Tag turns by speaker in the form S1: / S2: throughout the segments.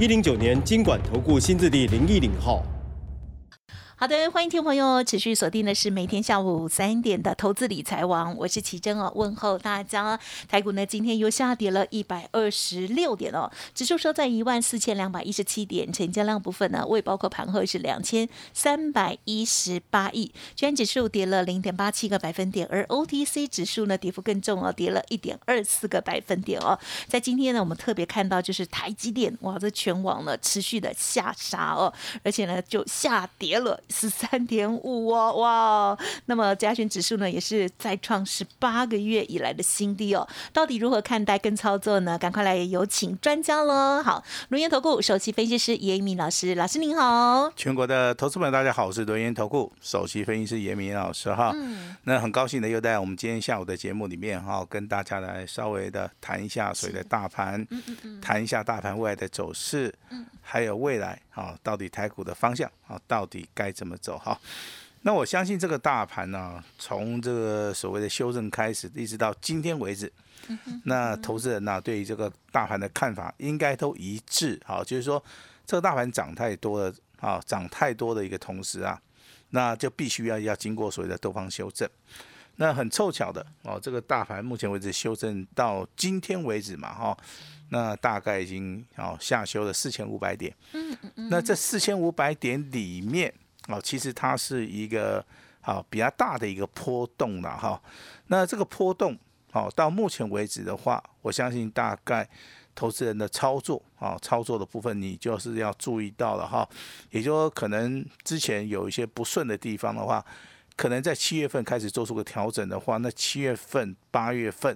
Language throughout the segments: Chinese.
S1: 一零九年经管投顾新字第零一零号。
S2: 好的，欢迎听众朋友持续锁定的是每天下午三点的投资理财网，我是奇珍哦，问候大家。台股呢今天又下跌了一百二十六点哦，指数收在一万四千两百一十七点，成交量部分呢未包括盘后是两千三百一十八亿，全指数跌了零点八七个百分点，而 OTC 指数呢跌幅更重哦，跌了一点二四个百分点哦。在今天呢，我们特别看到就是台积电哇，这全网呢持续的下杀哦，而且呢就下跌了。十三点五哦，哇！那么加权指数呢，也是再创十八个月以来的新低哦。到底如何看待跟操作呢？赶快来有请专家喽！好，轮研投顾首席分析师严明老师，老师您好。
S3: 全国的投资们，大家好，我是轮研投顾首席分析师严明老师哈。嗯。那很高兴的又在我们今天下午的节目里面哈，跟大家来稍微的谈一下所谓的大盘，嗯嗯嗯，谈一下大盘未来的走势，嗯，还有未来啊，到底台股的方向啊，到底该。怎么走哈？那我相信这个大盘呢，从这个所谓的修正开始，一直到今天为止，那投资人呢对于这个大盘的看法应该都一致。好，就是说这个大盘涨太多了啊，涨太多的一个同时啊，那就必须要要经过所谓的多方修正。那很凑巧的哦，这个大盘目前为止修正到今天为止嘛哈，那大概已经哦下修了四千五百点。嗯嗯嗯。那这四千五百点里面。哦，其实它是一个好比较大的一个波动了哈。那这个波动，哦到目前为止的话，我相信大概投资人的操作啊，操作的部分你就是要注意到了哈。也就说，可能之前有一些不顺的地方的话，可能在七月份开始做出个调整的话，那七月份、八月份，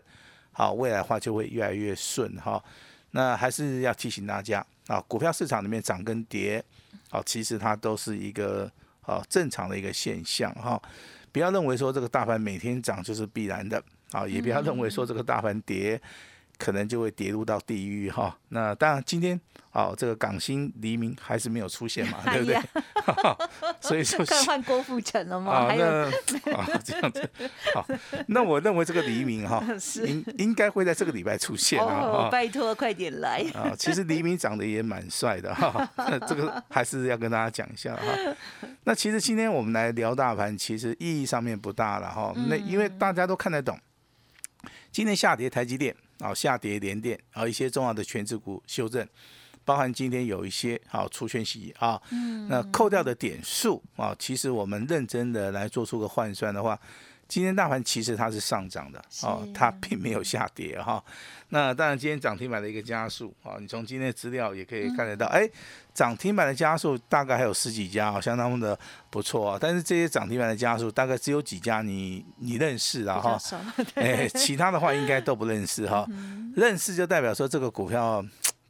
S3: 好未来的话就会越来越顺哈。那还是要提醒大家啊，股票市场里面涨跟跌，好，其实它都是一个。啊，正常的一个现象哈，不要认为说这个大盘每天涨就是必然的啊，也不要认为说这个大盘跌。可能就会跌入到地狱哈。那当然，今天哦，这个港星黎明还是没有出现嘛，对不对？所以说
S2: 换郭富城了吗？
S3: 啊，这样子。好，那我认为这个黎明哈，应应该会在这个礼拜出现啊。
S2: 拜托，快点来
S3: 啊！其实黎明长得也蛮帅的哈，这个还是要跟大家讲一下哈。那其实今天我们来聊大盘，其实意义上面不大了哈。那因为大家都看得懂，今天下跌台积电。好，下跌连电，然后一些重要的全指股修正，包含今天有一些好出圈息啊，那扣掉的点数啊，其实我们认真的来做出个换算的话。今天大盘其实它是上涨的哦，它并没有下跌哈。那当然，今天涨停板的一个加速啊，你从今天的资料也可以看得到，哎，涨停板的加速大概还有十几家啊，相当的不错啊。但是这些涨停板的加速大概只有几家你你认识啊哈，哎，其他的话应该都不认识哈。认识就代表说这个股票。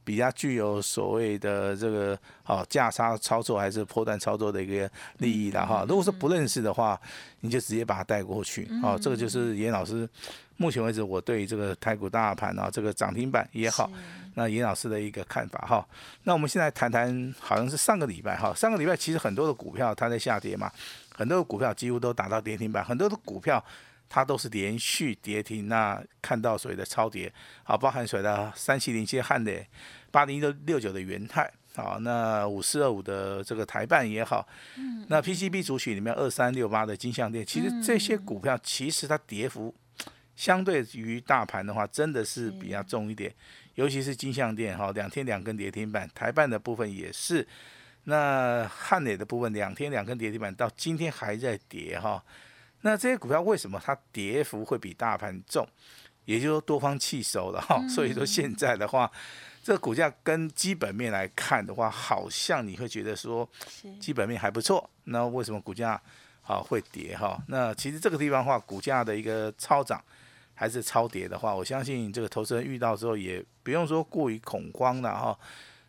S3: 比较具有所谓的这个哦价差操作还是破断操作的一个利益的哈。如果说不认识的话，你就直接把它带过去哦。这个就是严老师目前为止我对这个台股大盘啊这个涨停板也好，那严老师的一个看法哈。那我们现在谈谈，好像是上个礼拜哈，上个礼拜其实很多的股票它在下跌嘛，很多的股票几乎都达到跌停板，很多的股票。它都是连续跌停，那看到所谓的超跌，好，包含所谓的三七零七汉的八零六六九的元泰，好，那五四二五的这个台办也好，嗯，那 PCB 主曲里面二三六八的金项店，其实这些股票其实它跌幅 相对于大盘的话，真的是比较重一点，尤其是金项店哈，两天两根跌停板，台办的部分也是，那汉磊的部分两天两根跌停板，到今天还在跌哈。那这些股票为什么它跌幅会比大盘重？也就是说多方弃守了哈，所以说现在的话，这个股价跟基本面来看的话，好像你会觉得说基本面还不错。那为什么股价好会跌哈？那其实这个地方的话，股价的一个超涨还是超跌的话，我相信这个投资人遇到之后也不用说过于恐慌了哈。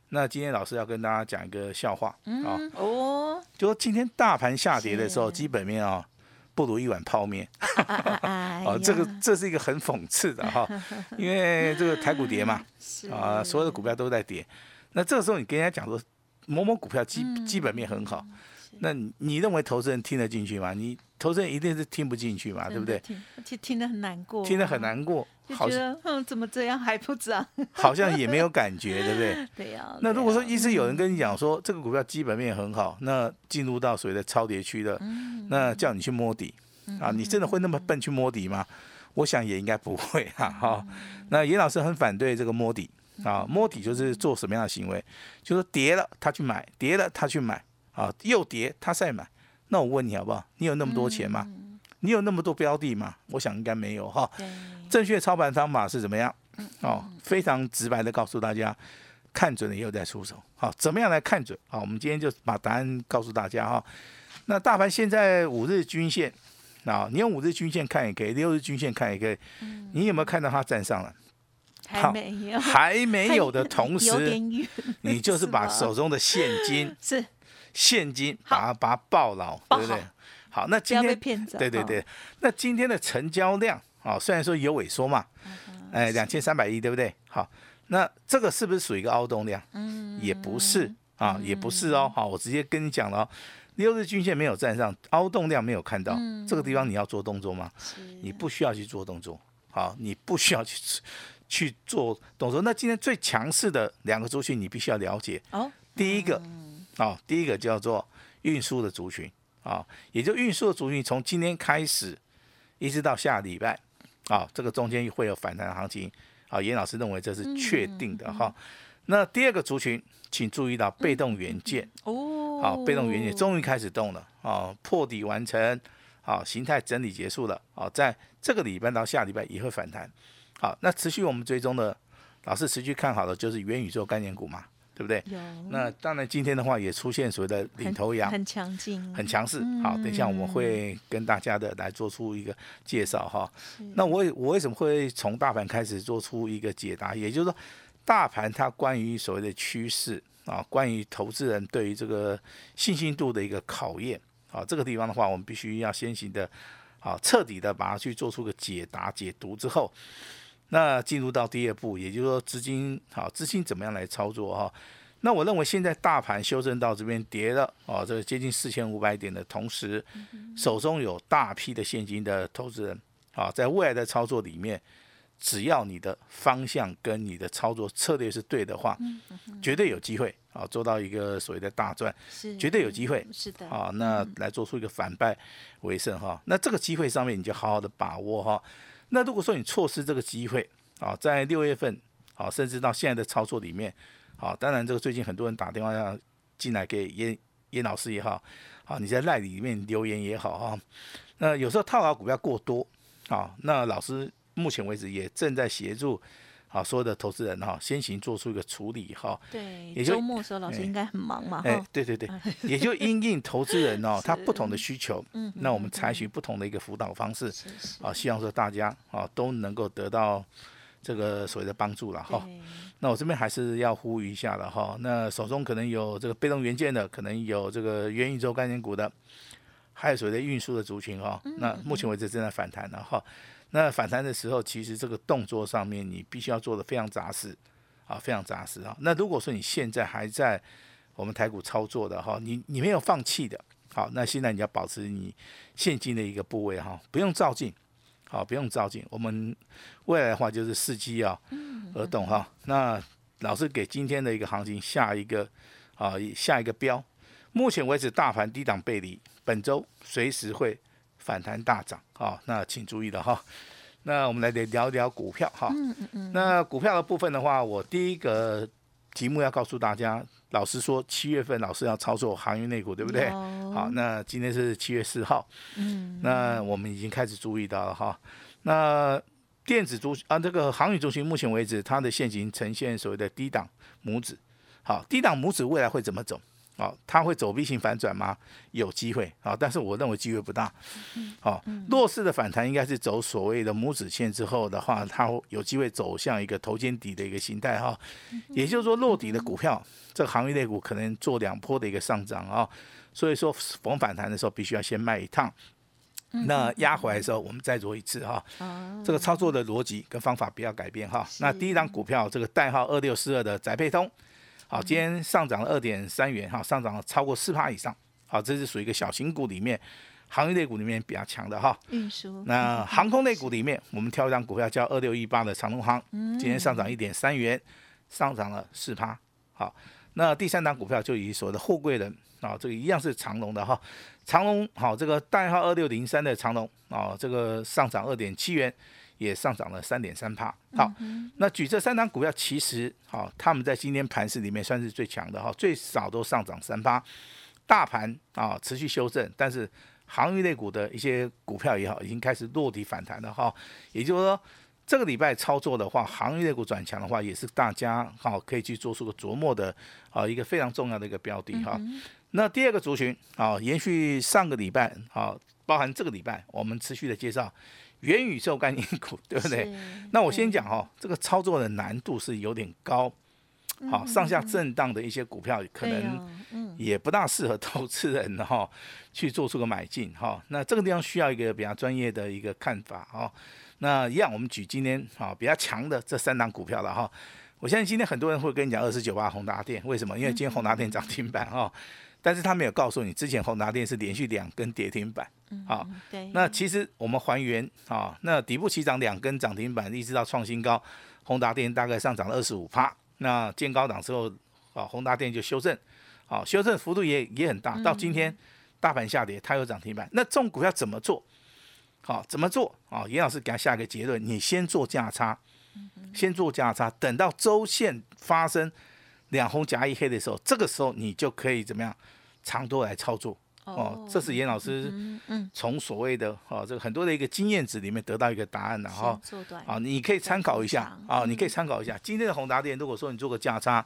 S3: 那今天老师要跟大家讲一个笑话啊，
S2: 嗯哦，
S3: 就说今天大盘下跌的时候，基本面啊不如一碗泡面。
S2: 哎
S3: 哦，这个这是一个很讽刺的哈，因为这个台股跌嘛，啊，所有的股票都在跌。那这个时候你跟人家讲说某某股票基
S2: 嗯
S3: 基本面很好，那你你认为投资人听得进去吗？你投资人一定是听不进去嘛，对不对？
S2: 听听听得很难过，
S3: 听得很，难过，
S2: 就
S3: 好像
S2: 觉得嗯，怎么这样还不涨？
S3: 好像也没有感觉，对不对？
S2: 对呀。
S3: 那如果说一直有人跟你讲说这个股票基本面很好，那进入到所谓的超跌区的，
S2: 嗯
S3: 那叫你去摸底啊，你真的会那么笨去摸底吗？我想也应该不会哈、哈、那严老师很反对这个摸底啊，摸底就是做什么样的行为？就是跌了他去买，跌了他去买啊，又跌他再买。那我问你好不好？你有那么多钱吗？你有那么多标的吗？我想应该没有哈。正确操盘方法是怎么样？哦，非常直白的告诉大家，看准了以后再出手。好，怎么样来看准？好，我们今天就把答案告诉大家哈。那大盘现在五日均线，啊，你用五日均线看也可以，六日均线看也可以。你有没有看到它站上了？
S2: 还
S3: 好
S2: 没有，
S3: 还没有的 同
S2: 有
S3: 时，你就是把手中的现金，
S2: 是
S3: 现金把它把它抱牢，对不对
S2: 好？
S3: 那今天对对对，那今天的成交量啊、虽然说有萎缩嘛，哎，两千三百亿，对不对？好，那这个是不是属于一个凹动量？
S2: 嗯，
S3: 也不是啊，也不是哦。好，我直接跟你讲了、哦，六日均线没有站上，凹动量没有看到，这个地方你要做动作吗？你不需要去做动作，好，你不需要去去做动作。那今天最强势的两个族群，你必须要了解。
S2: 哦，
S3: 第一个，啊，第一个叫做运输的族群啊，也就运输的族群，从今天开始一直到下礼拜啊，这个中间会有反弹的行情啊。严老师认为这是确定的哈。那第二个族群，请注意到被动元件，
S2: 哦，
S3: 好，被动元件终于开始动了啊，破底完成，好，形态整理结束了，好，在这个礼拜到下礼拜也会反弹，好，那持续我们追踪的老师持续看好的就是元宇宙概念股嘛，对不对？那当然今天的话也出现所谓的领头羊，
S2: 很强劲，
S3: 很强势。好，等一下我们会跟大家的来做出一个介绍哈。那我也我为什么会从大盘开始做出一个解答？也就是说，大盘它关于所谓的趋势啊，关于投资人对于这个信心度的一个考验啊，这个地方的话，我们必须要先行的啊，彻底的把它去做出个解答解读之后。那进入到第二步，也就是说资金好，资金怎么样来操作哈？那我认为现在大盘修正到这边跌了哦，这个接近四千五百点的同时，手中有大批的现金的投资人啊，在未来的操作里面，只要你的方向跟你的操作策略是对的话，绝对有机会啊做到一个所谓的大赚，
S2: 是
S3: 绝对有机会
S2: 是的，
S3: 啊。那来做出一个反败为胜哈。那这个机会上面你就好好的把握哈。那如果说你错失这个机会啊，在六月份啊，甚至到现在的操作里面，啊，当然这个最近很多人打电话要进来给严严老师也好，啊，你在赖里面留言也好啊，那有时候套牢股票过多啊，那老师目前为止也正在协助啊所有的投资人哈、先行做出一个处理哈、
S2: 对，
S3: 也就
S2: 周末的时候老师
S3: 哎
S2: 应该很忙嘛，
S3: 哎
S2: 哈，，
S3: 对对对，也就因应投资人哦，他不同的需求，
S2: 嗯
S3: 那我们采取不同的一个辅导方式啊，希望说大家啊都能够得到这个所谓的帮助了哈。
S2: 对
S3: 那我这边还是要呼吁一下了哈。那手中可能有这个被动元件的，可能有这个元宇宙概念股的，还有所谓的运输的族群哈。那目前为止正在反弹了哈。那反弹的时候，其实这个动作上面你必须要做的非常扎实啊，非常扎实啊。那如果说你现在还在我们台股操作的哈，你你没有放弃的，好，那现在你要保持你现金的一个部位哈，不用照进，好，不用照进。我们未来的话就是伺机啊而动哈。那老师给今天的一个行情下一个啊下一个标，目前为止大盘低档背离，本周随时会反弹大涨啊，那请注意了哈。那我们来聊一聊股票哈。那股票的部分的话，我第一个题目要告诉大家，老师说七月份老师要操作航运类股，对不对？
S2: 有
S3: 好，那今天是七月四号，
S2: 嗯，
S3: 那我们已经开始注意到了哈。那电子族啊，这个航运中心目前为止，它的现形呈现所谓的低档拇指。好，低档拇指未来会怎么走？哦，它会走 V 型反转吗？有机会啊，但是我认为机会不大。哦，弱势的反弹应该是走所谓的拇指线之后的话，它有机会走向一个头肩底的一个形态哈。也就是说，落底的股票，这个行业类股可能做两波的一个上涨啊。所以说，逢反弹的时候必须要先卖一趟。那压回来的时候，我们再做一次哈。这个操作的逻辑跟方法不要改变哈。那第一张股票，这个代号二六四二的宅配通。好，今天上涨了二点三元，哈，上涨了超过四趴以上。好，这是属于一个小型股里面，行业类股里面比较强的哈。
S2: 运输。
S3: 那航空类股里面，我们挑一张股票叫二六一八的长龙航，今天上涨一点三元，上涨了四趴。好，那第三档股票就以所谓的货柜人，啊，这个一样是长龙的哈。长龙好，这个代号二六零三的长龙，啊，这个上涨二点七元。也上涨了三点三帕。好，那举这三档股票，其实好，他们在今天盘市里面算是最强的哈，最少都上涨三趴。大盘啊持续修正，但是行业类股的一些股票也好，已经开始落地反弹了哈。也就是说，这个礼拜操作的话，行业类股转强的话，也是大家好可以去做出个琢磨的啊一个非常重要的一个标的哈。那第二个族群啊，延续上个礼拜啊，包含这个礼拜，我们持续的介绍。元宇宙概念股，对不对？那我先讲哈，这个操作的难度是有点高，好，上下震荡的一些股票可能也不大适合投资人哈 去做出个买进哈。那这个地方需要一个比较专业的一个看法哈。那一样，我们举今天啊比较强的这三档股票了哈。我相信今天很多人会跟你讲二十九八宏达电，为什么？因为今天宏达电涨停板哈。但是他没有告诉你，之前宏达电是连续两根跌停板，好，
S2: 对，
S3: 那其实我们还原啊，那底部起涨两根涨停板，一直到创新高，宏达电大概上涨了二十五趴，那见高档之后，啊，宏达电就修正，好，修正幅度也也很大，到今天大盘下跌，它有涨停板，那这种股票怎么做？好，怎么做？啊，严老师给他下一个结论，你先做价差，先做价差，等到周线发生。两红夹一黑的时候，这个时候你就可以怎么样长多来操作哦。这是严老师从所谓的哦这个很多的一个经验值里面得到一个答案的哈。啊，你可以参考一下啊，你可以参考一下今天的宏达电。如果说你做个价差，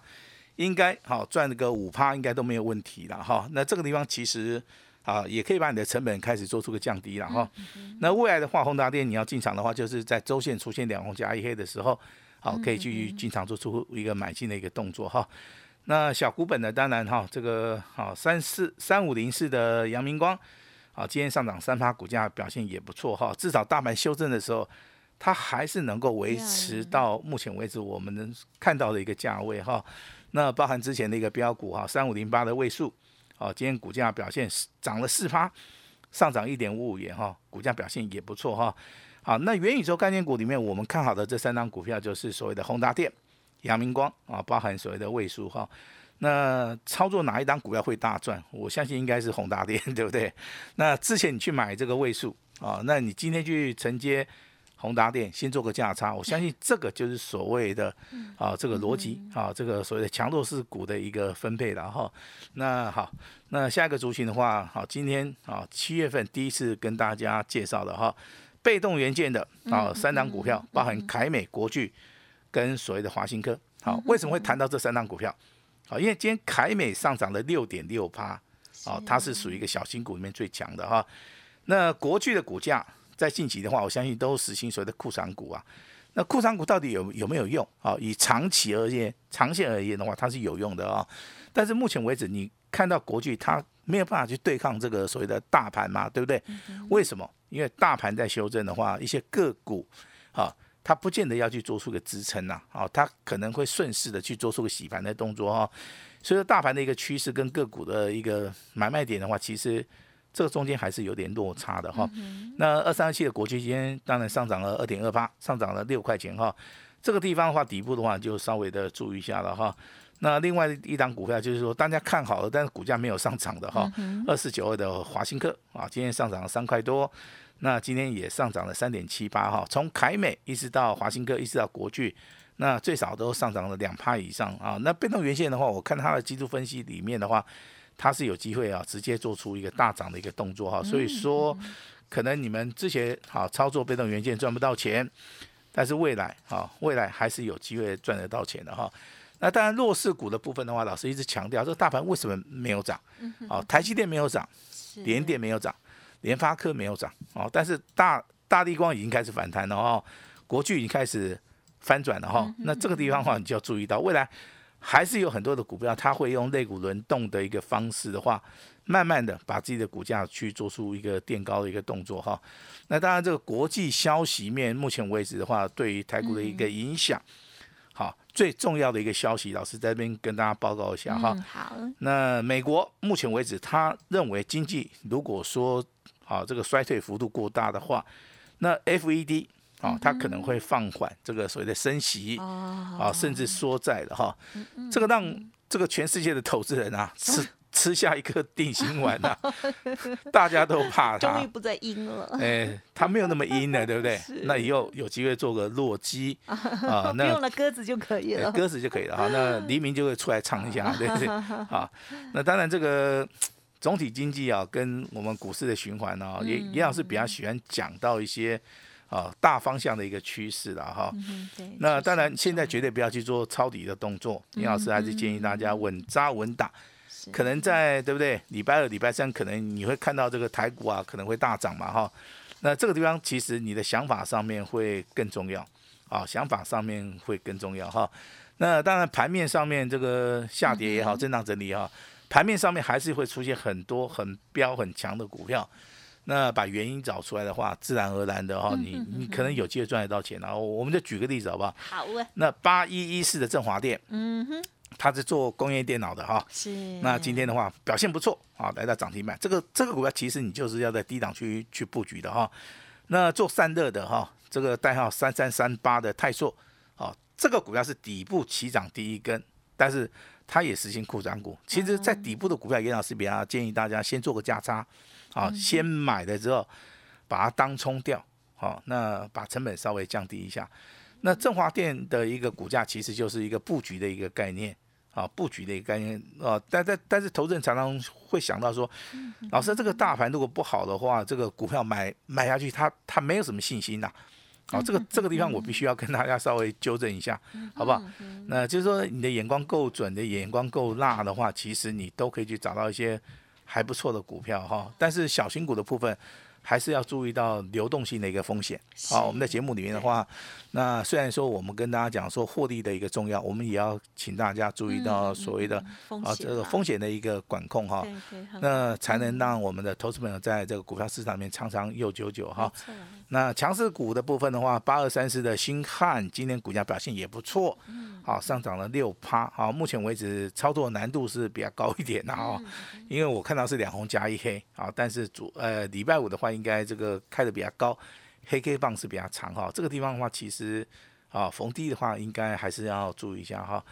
S3: 应该好赚个五趴，应该都没有问题了哈。那这个地方其实啊，也可以把你的成本开始做出个降低了哈。那未来的话，宏达电你要进场的话，就是在周线出现两红加一黑的时候。好，可以去经常做出一个买进的一个动作哈。那小股本的当然哈，这个好三四三五零四的阳明光，好今天上涨三趴，股价表现也不错哈。至少大盘修正的时候，它还是能够维持到目前为止我们能看到的一个价位哈。那包含之前的一个标股哈，三五零八的位数，好今天股价表现涨了四趴，上涨一点五五元哈，股价表现也不错哈。好，那元宇宙概念股里面，我们看好的这三张股票就是所谓的宏达电、阳明光啊，包含所谓的位数哈。那操作哪一档股票会大赚？我相信应该是宏达电，对不对？那之前你去买这个位数啊，那你今天去承接宏达电，先做个价差，我相信这个就是所谓的啊这个逻辑啊，这个所谓的强弱势股的一个分配了哈。那好，那下一个族群的话，好，今天啊七月份第一次跟大家介绍的哈。被动元件的啊，三档股票包含凯美、国巨跟所谓的华新科。好，为什么会谈到这三档股票？好，因为今天凯美上涨了六点六趴，哦，它是属于一个小新股里面最强的哈。那国巨的股价在近期的话，我相信都实行所谓的库藏股啊。那库藏股到底有有没有用？啊，以长期而言，长线而言的话，它是有用的啊。但是目前为止，你看到国巨它没有办法去对抗这个所谓的大盘嘛，对不对？为什么？因为大盘在修正的话，一些个股啊，它不见得要去做出个支撑呐，啊，它可能会顺势的去做出个洗盘的动作哈。所以说，大盘的一个趋势跟个股的一个买卖点的话，其实这个中间还是有点落差的哈。那二三二七的国际今天当然上涨了二点二八，上涨了六块钱哈。这个地方的话，底部的话就稍微的注意一下了哈。那另外一档股票就是说大家看好了，但是股价没有上涨的哈，二四九二的华新科啊，今天上涨了三块多，那今天也上涨了三点七八哈，从凯美一直到华新科，一直到国巨，那最少都上涨了两趴以上啊。那被动元件的话，我看它的技术分析里面的话，它是有机会啊，直接做出一个大涨的一个动作哈。所以说，可能你们之前好操作被动元件赚不到钱，但是未来啊，未来还是有机会赚得到钱的哈。那当然弱势股的部分的话，老师一直强调，这个大盘为什么没有涨？哦，台积电没有涨，联电没有涨，联发科没有涨，哦，但是大大地光已经开始反弹了哦，国巨已经开始翻转了哈。那这个地方的话，你就要注意到，未来还是有很多的股票，它会用类股轮动的一个方式的话，慢慢的把自己的股价去做出一个垫高的一个动作哈。那当然，这个国际消息面，目前为止的话，对于台股的一个影响。好，最重要的一个消息，老师在这边跟大家报告一下哈。
S2: 好，
S3: 那美国目前为止，他认为经济如果说啊这个衰退幅度过大的话，那 FED 啊它可能会放缓这个所谓的升息啊，甚至缩债了哈。这个让这个全世界的投资人啊吃。吃下一颗定心丸啊，大家都怕他，
S2: 终于不再阴了。
S3: 哎，他没有那么阴了，对不对？那以后有机会做个弱鸡
S2: 啊，那用了鸽子就可以了，
S3: 鸽子就可以了哈。那黎明就会出来唱一下，对不对？啊，那当然这个总体经济啊，跟我们股市的循环呢，也也老是比较喜欢讲到一些啊大方向的一个趋势了哈。那当然现在绝对不要去做抄底的动作，严老师还是建议大家稳扎稳打。可能在对不对？礼拜二、礼拜三，可能你会看到这个台股啊，可能会大涨嘛，哈。那这个地方其实你的想法上面会更重要啊，想法上面会更重要哈。那当然盘面上面这个下跌也好，震荡整理哈，盘面上面还是会出现很多很标很强的股票。那把原因找出来的话，自然而然的哈，你你可能有机会赚得到钱。然后我们就举个例子好不好？
S2: 好啊。
S3: 那八一一四的振华店，嗯哼。他是做工业电脑的哈，
S2: 是。
S3: 那今天的话表现不错啊，来到涨停板。这个这个股票其实你就是要在低档区去布局的哈。那做散热的哈，这个代号三三三八的泰硕，啊，这个股票是底部起涨第一根，但是它也实行库涨股。其实，在底部的股票，严老师比较建议大家先做个价差，啊，先买了之后把它当冲掉，好，那把成本稍微降低一下。那振华电的一个股价其实就是一个布局的一个概念啊，布局的一个概念啊，但但但是投资人常常会想到说，老师这个大盘如果不好的话，这个股票买买下去，他他没有什么信心呐。好，这个这个地方我必须要跟大家稍微纠正一下，好不好？那就是说你的眼光够准，的眼光够辣的话，其实你都可以去找到一些还不错的股票哈。但是小型股的部分。还是要注意到流动性的一个风险。好，我们在节目里面的话，那虽然说我们跟大家讲说获利的一个重要，我们也要请大家注意到所谓的啊这个风险的一个管控哈。那才能让我们的投资朋友在这个股票市场里面长长又久久哈。那强势股的部分的话，八二三四的新汉今天股价表现也不错，好上涨了六趴。好，目前为止操作难度是比较高一点的哈，因为我看到是两红加一黑啊，但是主呃礼拜五的话。应该这个开的比较高，黑 K 棒是比较长哈。这个地方的话，其实啊逢低的话，应该还是要注意一下哈。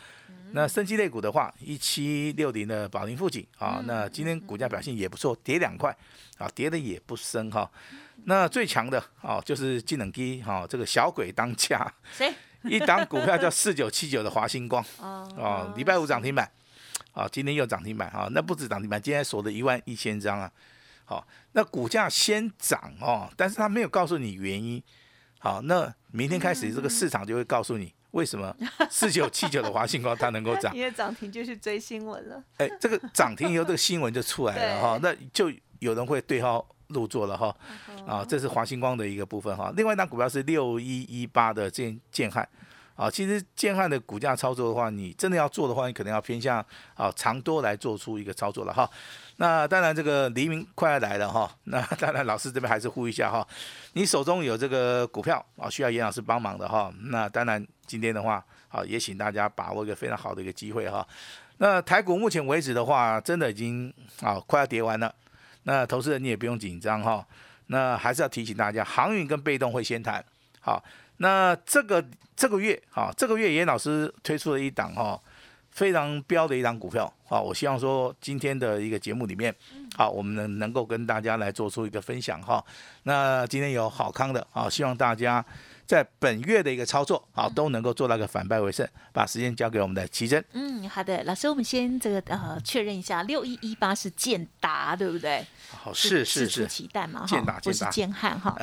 S3: 那升级类股的话，一七六零的宝林富锦啊，那今天股价表现也不错，跌两块啊，跌的也不深哈。那最强的啊，就是技能机哈，这个小鬼当家，
S2: 谁？
S3: 一档股票叫四九七九的华星光 啊，礼拜五涨停板啊，今天又涨停板啊，那不止涨停板，今天锁了一万一千张啊。好，那股价先涨哦，但是他没有告诉你原因。好，那明天开始这个市场就会告诉你为什么 四九七九的华星光它能够涨。
S2: 因为涨停就是追新闻了。
S3: 哎，这个涨停以后，这个新闻就出来了 哈，那就有人会对号入座了哈。啊，这是华星光的一个部分哈。另外一档股票是六一一八的建建汉。啊，其实建汉的股价操作的话，你真的要做的话，你可能要偏向啊长多来做出一个操作了哈。那当然，这个黎明快要来了哈。那当然，老师这边还是呼吁一下哈，你手中有这个股票啊，需要严老师帮忙的哈。那当然，今天的话啊，也请大家把握一个非常好的一个机会哈。那台股目前为止的话，真的已经啊快要跌完了。那投资人你也不用紧张哈。那还是要提醒大家，航运跟被动会先谈好。那这个这个月哈，这个月严老师推出了一档哈，非常标的一档股票啊，我希望说今天的一个节目里面，好，我们能能够跟大家来做出一个分享哈。那今天有好康的啊，希望大家在本月的一个操作，好都能够做到个反败为胜。把时间交给我们的奇珍。
S2: 嗯，好的，老师，我们先这个呃确认一下，六一一八是建达，对不对？
S3: 好，是是是，
S2: 奇蛋嘛，
S3: 建达
S2: 不是建汉哈。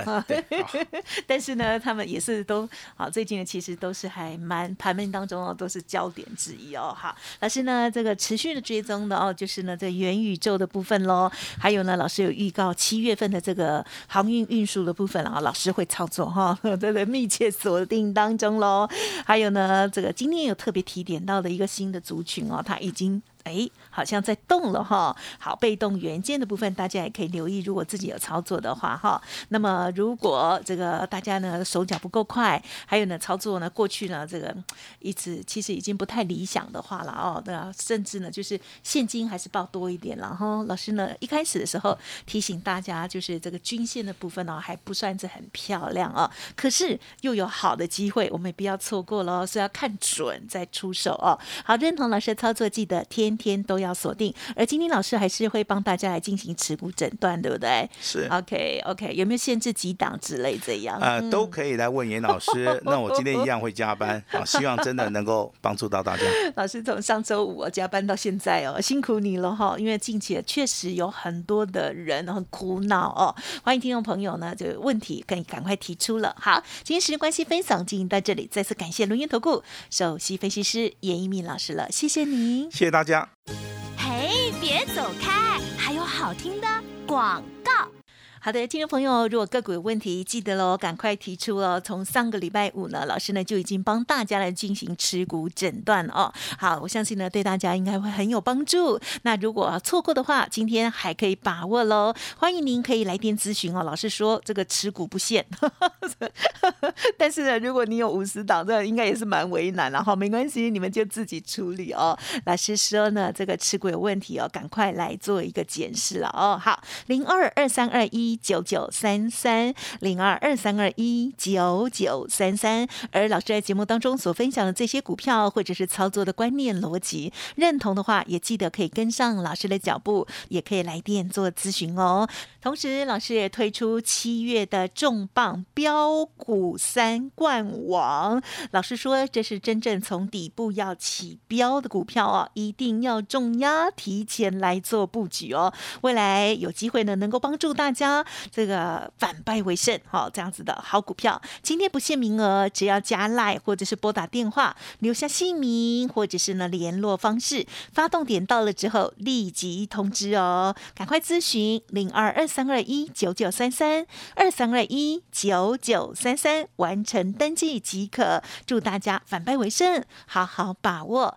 S2: 但是呢，他们也是都好，最近呢其实都是还蛮盘面当中哦，都是焦点之一哦。好，老师呢这个持续的追踪的哦，就是呢这元宇宙的部分喽，还有呢老师有预告七月份的这个航运运输的部分啊，老师会操作哈，都在密切锁定当中喽。还有呢这个今天有特别提点到的一个新的族群哦，他已经。哎，好像在动了哈。好，被动元件的部分，大家也可以留意。如果自己有操作的话，哈，那么如果这个大家呢手脚不够快，还有呢操作呢过去呢这个一直其实已经不太理想的话了哦，对啊，甚至呢就是现金还是报多一点了哈。老师呢一开始的时候提醒大家，就是这个均线的部分呢还不算是很漂亮啊，可是又有好的机会，我们也不要错过了，是要看准再出手哦。好，认同老师的操作，记得天。天都要锁定，而今天老师还是会帮大家来进行持股诊断，对不对？
S3: 是
S2: ，OK OK，有没有限制几档之类这样？
S3: 呃，都可以来问严老师。那我今天一样会加班 啊，希望真的能够帮助到大家。
S2: 老师从上周五加班到现在哦，辛苦你了哈。因为近期确实有很多的人很苦恼哦，欢迎听众朋友呢，这个问题可以赶快提出了。好，今天时间关系分享进行到这里，再次感谢龙岩投顾首席分析师严一鸣老师了，谢谢您，
S3: 谢谢大家。
S4: 嘿，别走开！还有好听的广告。
S2: 好的，听众朋友，如果个股有问题，记得喽，赶快提出哦。从上个礼拜五呢，老师呢就已经帮大家来进行持股诊断哦。好，我相信呢对大家应该会很有帮助。那如果错过的话，今天还可以把握喽。欢迎您可以来电咨询哦。老师说这个持股不限，但是呢，如果你有五十档，这应该也是蛮为难了哈。没关系，你们就自己处理哦。老师说呢，这个持股有问题哦，赶快来做一个检视了哦。好，零二二三二一。九九三三零二二三二一九九三三，而老师在节目当中所分享的这些股票或者是操作的观念逻辑，认同的话，也记得可以跟上老师的脚步，也可以来电做咨询哦。同时，老师也推出七月的重磅标股三冠王，老师说这是真正从底部要起标的股票哦，一定要重压，提前来做布局哦。未来有机会呢，能够帮助大家。这个反败为胜，好这样子的好股票，今天不限名额，只要加赖或者是拨打电话，留下姓名或者是呢联络方式，发动点到了之后立即通知哦，赶快咨询零二二三二一九九三三二三二一九九三三，完成登记即可。祝大家反败为胜，好好把握。